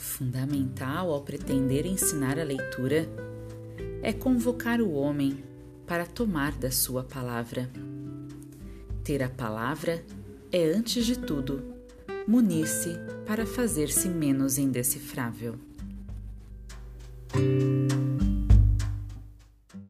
fundamental ao pretender ensinar a leitura é convocar o homem para tomar da sua palavra. Ter a palavra é, antes de tudo, munir-se para fazer-se menos indecifrável.